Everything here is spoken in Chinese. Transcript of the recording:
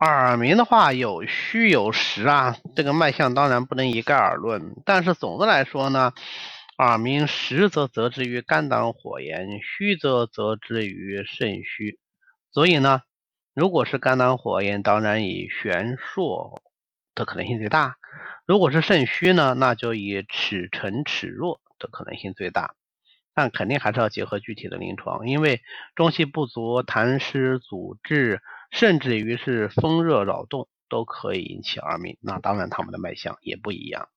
耳鸣的话有虚有实啊，这个脉象当然不能一概而论。但是总的来说呢，耳鸣实则则之于肝胆火炎，虚则则之于肾虚。所以呢，如果是肝胆火炎，当然以玄硕的可能性最大；如果是肾虚呢，那就以齿沉齿弱的可能性最大。但肯定还是要结合具体的临床，因为中气不足、痰湿阻滞。甚至于是风热扰动都可以引起耳鸣，那当然他们的脉象也不一样。